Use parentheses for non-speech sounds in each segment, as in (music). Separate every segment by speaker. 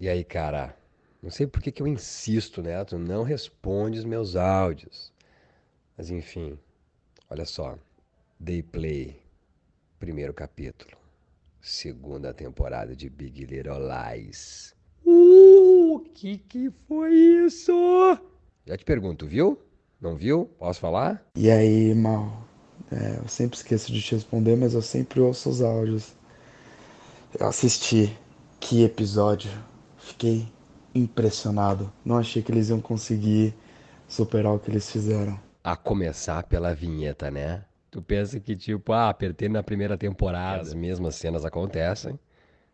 Speaker 1: E aí, cara? Não sei por que que eu insisto, né? Tu não responde os meus áudios. Mas enfim, olha só. Day Play, primeiro capítulo. Segunda temporada de Big Little Lies. Uh, que que foi isso? Já te pergunto, viu? Não viu? Posso falar?
Speaker 2: E aí, mal? É, eu sempre esqueço de te responder, mas eu sempre ouço os áudios. Eu assisti. Que episódio. Fiquei impressionado. Não achei que eles iam conseguir superar o que eles fizeram.
Speaker 1: A começar pela vinheta, né? Tu pensa que, tipo, ah, apertei na primeira temporada, as mesmas cenas acontecem.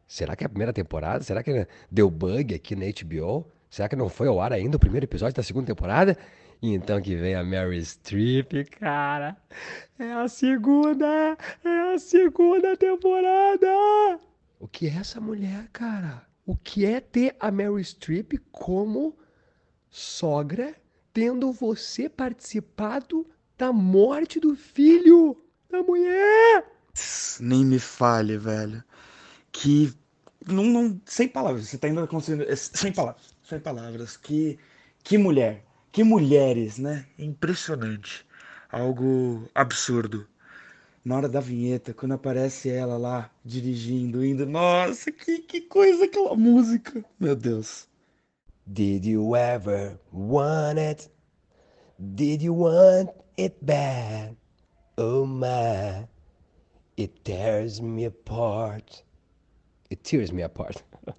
Speaker 1: Será que é a primeira temporada? Será que deu bug aqui na HBO? Será que não foi ao ar ainda o primeiro episódio da segunda temporada? E então que vem a Mary Streep, cara. É a segunda! É a segunda temporada! O que é essa mulher, cara? O que é ter a Mary Streep como sogra, tendo você participado da morte do filho da mulher?
Speaker 2: Nem me fale, velho. Que. Não, não, sem palavras, você tá ainda conseguindo. Sem palavras, sem palavras. Que, que mulher. Que mulheres, né? Impressionante. Algo absurdo. Na hora da vinheta, quando aparece ela lá dirigindo, indo, nossa, que, que coisa aquela música. Meu Deus.
Speaker 1: Did you ever want it? Did you want it bad? Oh my, it tears me apart. It tears me apart. (laughs)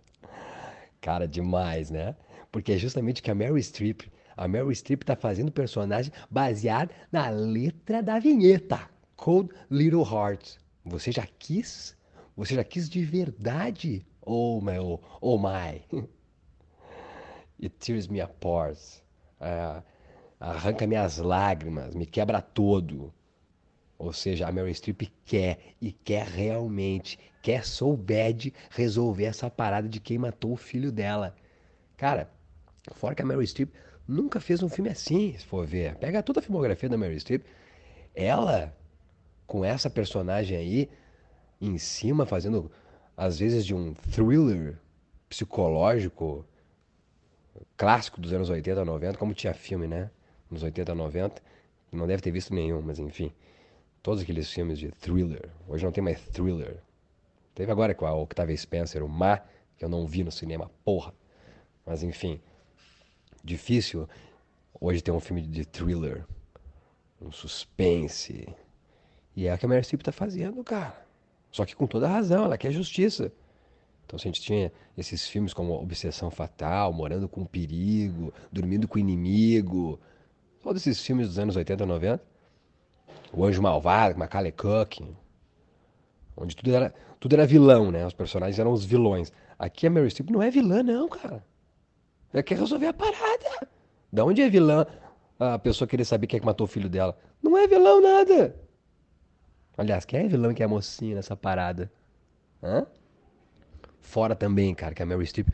Speaker 1: Cara, demais, né? Porque é justamente que a Mary Streep, a Mary Streep tá fazendo personagem baseado na letra da vinheta. Cold Little Heart. Você já quis? Você já quis de verdade? Oh meu, oh my. (laughs) It tears me apart. É, arranca minhas lágrimas, me quebra todo. Ou seja, a Meryl Streep quer e quer realmente, quer so bad resolver essa parada de quem matou o filho dela. Cara, fora que a Meryl Streep nunca fez um filme assim, se for ver. Pega toda a filmografia da Meryl Streep. Ela, com essa personagem aí, em cima, fazendo às vezes de um thriller psicológico clássico dos anos 80, 90, como tinha filme, né? Nos 80, 90. Não deve ter visto nenhum, mas enfim. Todos aqueles filmes de thriller. Hoje não tem mais thriller. Teve agora com a Octavia Spencer, o Ma, que eu não vi no cinema, porra. Mas enfim. Difícil hoje ter um filme de thriller. Um suspense. E é o que a Meryl Streep tá fazendo, cara. Só que com toda razão, ela quer justiça. Então, se a gente tinha esses filmes como Obsessão Fatal, Morando com Perigo, Dormindo com o Inimigo, todos esses filmes dos anos 80 e 90, O Anjo Malvado, Macaulay Culkin, onde tudo era, tudo era vilão, né? Os personagens eram os vilões. Aqui a Meryl Streep não é vilã, não, cara. Ela quer resolver a parada. Da onde é vilã a pessoa querer saber quem é que matou o filho dela? Não é vilão nada. Aliás, quem é vilão e quem é mocinha nessa parada? Hã? Fora também, cara, que a Meryl Streep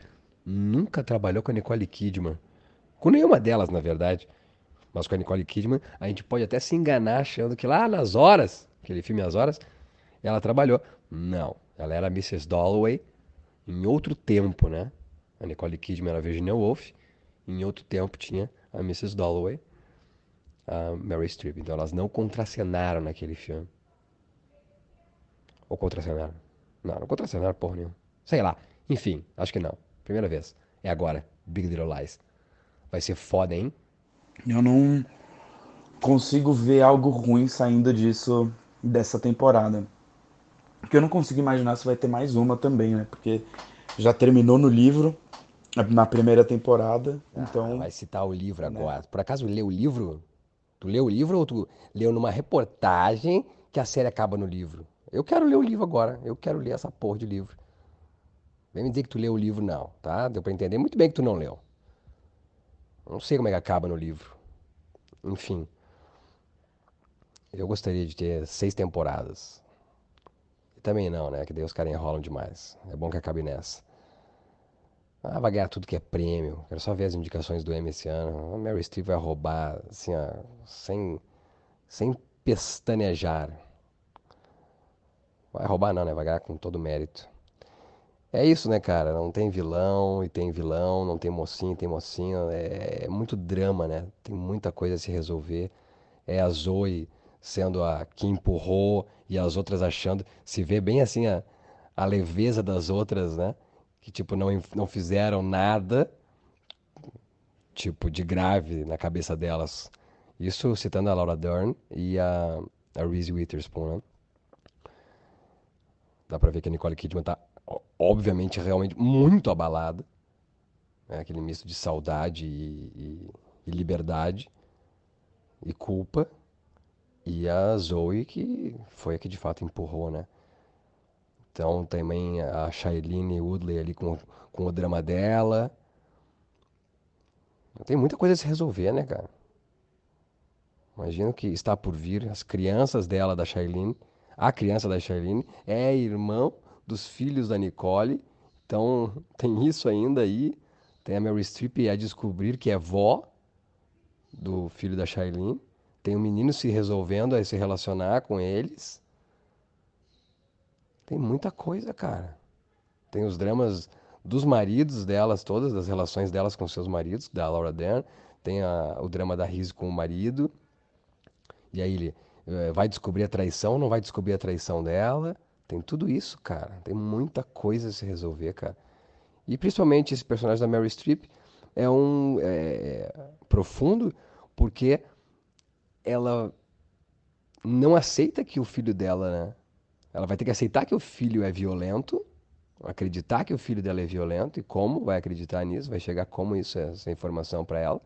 Speaker 1: nunca trabalhou com a Nicole Kidman. Com nenhuma delas, na verdade. Mas com a Nicole Kidman, a gente pode até se enganar achando que lá nas horas, aquele filme As Horas, ela trabalhou. Não, ela era Mrs. Dalloway em outro tempo, né? A Nicole Kidman era Virginia Woolf. Em outro tempo tinha a Mrs. Dalloway, a Mary Streep. Então elas não contracenaram naquele filme. Ou contracenaram? Não, não contracenaram porra nenhuma. Sei lá. Enfim, acho que não. Primeira vez. É agora. Big Little Lies. Vai ser foda, hein?
Speaker 2: Eu não consigo ver algo ruim saindo disso dessa temporada. Porque eu não consigo imaginar se vai ter mais uma também, né? Porque já terminou no livro, na primeira temporada.
Speaker 1: Ah,
Speaker 2: então.
Speaker 1: Vai citar o livro agora. Por acaso leu o livro? Tu leu o livro ou tu leu numa reportagem que a série acaba no livro? Eu quero ler o livro agora. Eu quero ler essa porra de livro. Vem me dizer que tu leu o livro, não, tá? Deu pra entender muito bem que tu não leu. Não sei como é que acaba no livro. Enfim. Eu gostaria de ter seis temporadas. E também não, né? Que daí os caras enrolam demais. É bom que acabe nessa. Ah, vai ganhar tudo que é prêmio. Quero só ver as indicações do M esse ano. A Mary Streep vai roubar, assim, ó, sem, sem pestanejar. Vai roubar não, né? Vai ganhar com todo mérito. É isso, né, cara? Não tem vilão e tem vilão, não tem mocinho e tem mocinho. É, é muito drama, né? Tem muita coisa a se resolver. É a Zoe sendo a que empurrou e as outras achando. Se vê bem assim a, a leveza das outras, né? Que tipo não, não fizeram nada, tipo de grave na cabeça delas. Isso citando a Laura Dern e a, a Reese Witherspoon, né? Dá pra ver que a Nicole Kidman tá, obviamente, realmente muito abalada. É aquele misto de saudade e, e, e liberdade e culpa. E a Zoe, que foi a que de fato empurrou, né? Então também a Shailene Woodley ali com, com o drama dela. Tem muita coisa a se resolver, né, cara? Imagino que está por vir as crianças dela, da Shailene. A criança da Shailene é irmão dos filhos da Nicole. Então (laughs) tem isso ainda aí. Tem a Mary Streep a descobrir que é vó do filho da Shailene. Tem o um menino se resolvendo a se relacionar com eles. Tem muita coisa, cara. Tem os dramas dos maridos delas, todas as relações delas com seus maridos, da Laura Dern. Tem a, o drama da Riz com o marido. E aí ele vai descobrir a traição, não vai descobrir a traição dela. Tem tudo isso, cara. Tem muita coisa a se resolver, cara. E principalmente esse personagem da Mary Streep é um é, profundo porque ela não aceita que o filho dela, né? Ela vai ter que aceitar que o filho é violento, acreditar que o filho dela é violento e como vai acreditar nisso, vai chegar como isso essa informação para ela.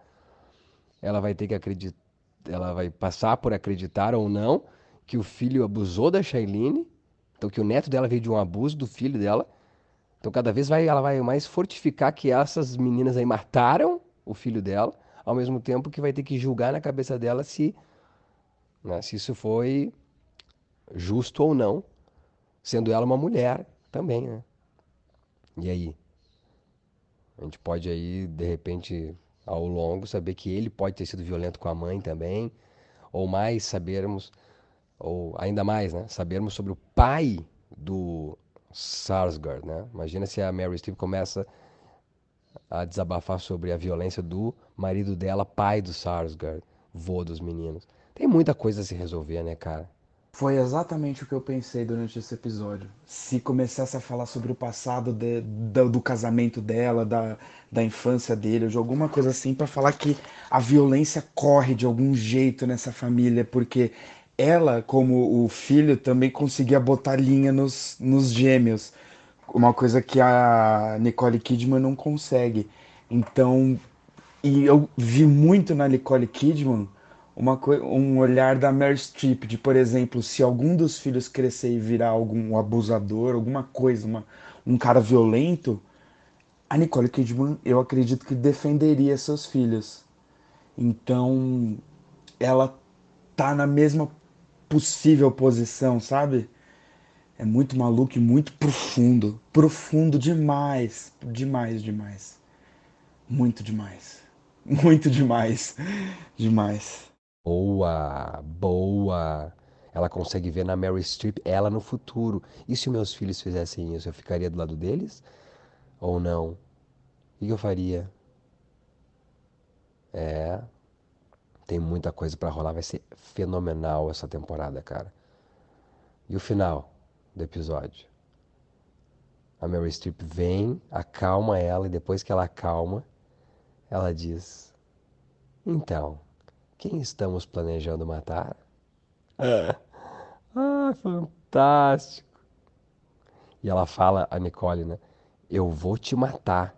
Speaker 1: Ela vai ter que acreditar ela vai passar por acreditar ou não que o filho abusou da Shailene, então que o neto dela veio de um abuso do filho dela. Então cada vez vai, ela vai mais fortificar que essas meninas aí mataram o filho dela, ao mesmo tempo que vai ter que julgar na cabeça dela se, né, se isso foi justo ou não, sendo ela uma mulher também, né? E aí? A gente pode aí, de repente, ao longo, saber que ele pode ter sido violento com a mãe também, ou mais sabermos, ou ainda mais, né, sabermos sobre o pai do Sarsgaard, né? Imagina se a Mary Streep começa a desabafar sobre a violência do marido dela, pai do Sarsgaard, vô dos meninos. Tem muita coisa a se resolver, né, cara?
Speaker 2: Foi exatamente o que eu pensei durante esse episódio. Se começasse a falar sobre o passado de, do, do, casamento dela, da, da infância dele, ou de alguma coisa assim, para falar que a violência corre de algum jeito nessa família, porque ela, como o filho, também conseguia botar linha nos, nos gêmeos. Uma coisa que a Nicole Kidman não consegue. Então, e eu vi muito na Nicole Kidman uma, um olhar da Mary Streep, de, por exemplo, se algum dos filhos crescer e virar algum abusador, alguma coisa, uma, um cara violento, a Nicole Kidman, eu acredito que defenderia seus filhos. Então, ela tá na mesma possível posição, sabe? É muito maluco e muito profundo. Profundo demais. Demais, demais. Muito demais. (laughs) Muito demais. Demais.
Speaker 1: Boa, boa. Ela consegue ver na Mary Streep ela no futuro. E se meus filhos fizessem isso, eu ficaria do lado deles? Ou não? O que eu faria? É. Tem muita coisa para rolar. Vai ser fenomenal essa temporada, cara. E o final do episódio? A Mary Streep vem, acalma ela e depois que ela acalma, ela diz: Então. Quem estamos planejando matar? É. (laughs) Ah, fantástico. E ela fala, a Nicole, né? Eu vou te matar.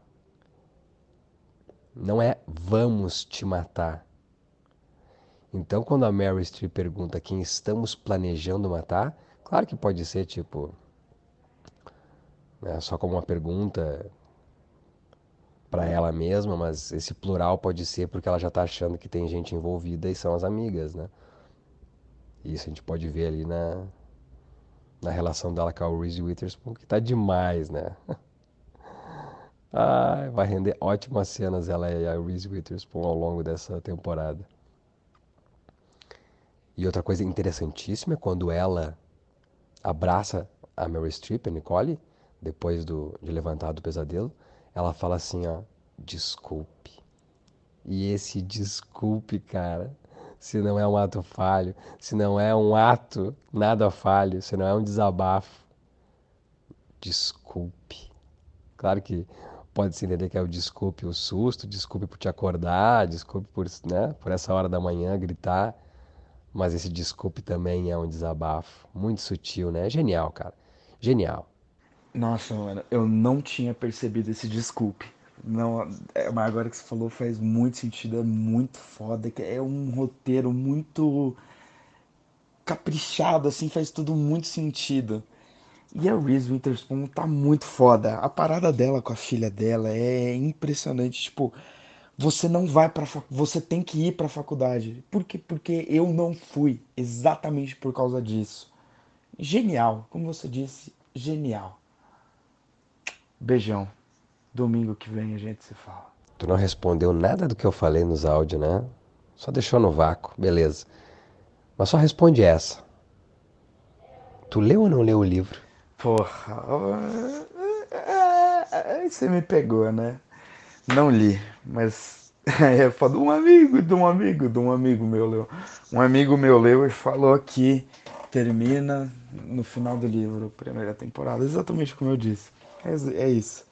Speaker 1: Não é vamos te matar. Então, quando a Mary Streep pergunta quem estamos planejando matar, claro que pode ser tipo. Né, só como uma pergunta para ela mesma, mas esse plural pode ser porque ela já está achando que tem gente envolvida e são as amigas, né? Isso a gente pode ver ali na, na relação dela com a Reese Witherspoon, que tá demais, né? (laughs) ah, vai render ótimas cenas ela e a Reese Witherspoon ao longo dessa temporada. E outra coisa interessantíssima é quando ela abraça a Mary Streep, a Nicole, depois do, de levantar do pesadelo, ela fala assim, ó, desculpe. E esse desculpe, cara, se não é um ato falho, se não é um ato nada falho, se não é um desabafo, desculpe. Claro que pode se entender que é o desculpe o susto, desculpe por te acordar, desculpe por, né, por essa hora da manhã gritar, mas esse desculpe também é um desabafo, muito sutil, né? Genial, cara. Genial.
Speaker 2: Nossa, mano, eu não tinha percebido esse desculpe. Não, é, mas agora que você falou faz muito sentido, é muito foda, é um roteiro muito caprichado, assim, faz tudo muito sentido. E a Reese Witherspoon tá muito foda. A parada dela com a filha dela é impressionante, tipo, você não vai para você tem que ir para faculdade. Por quê? Porque eu não fui, exatamente por causa disso. Genial, como você disse, genial. Beijão. Domingo que vem a gente se fala.
Speaker 1: Tu não respondeu nada do que eu falei nos áudios, né? Só deixou no vácuo, beleza. Mas só responde essa. Tu leu ou não leu o livro?
Speaker 2: Porra, aí você me pegou, né? Não li, mas (laughs) é foda. Um amigo de um amigo de um amigo meu leu. Um amigo meu leu e falou que termina no final do livro, primeira temporada, exatamente como eu disse. É, é isso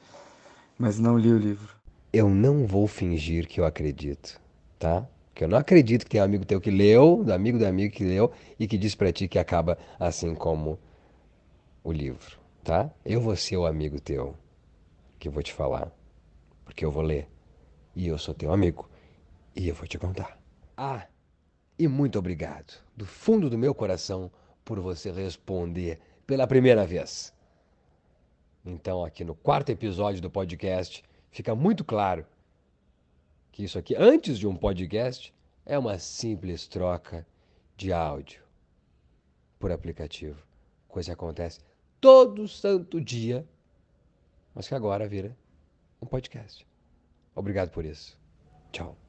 Speaker 2: mas não li o livro.
Speaker 1: Eu não vou fingir que eu acredito, tá? Porque eu não acredito que tem um amigo teu que leu, do amigo do amigo que leu e que diz para ti que acaba assim como o livro, tá? Eu vou ser o amigo teu que vou te falar, porque eu vou ler e eu sou teu amigo e eu vou te contar. Ah, e muito obrigado do fundo do meu coração por você responder pela primeira vez. Então, aqui no quarto episódio do podcast, fica muito claro que isso aqui, antes de um podcast, é uma simples troca de áudio por aplicativo. Coisa que acontece todo santo dia, mas que agora vira um podcast. Obrigado por isso. Tchau.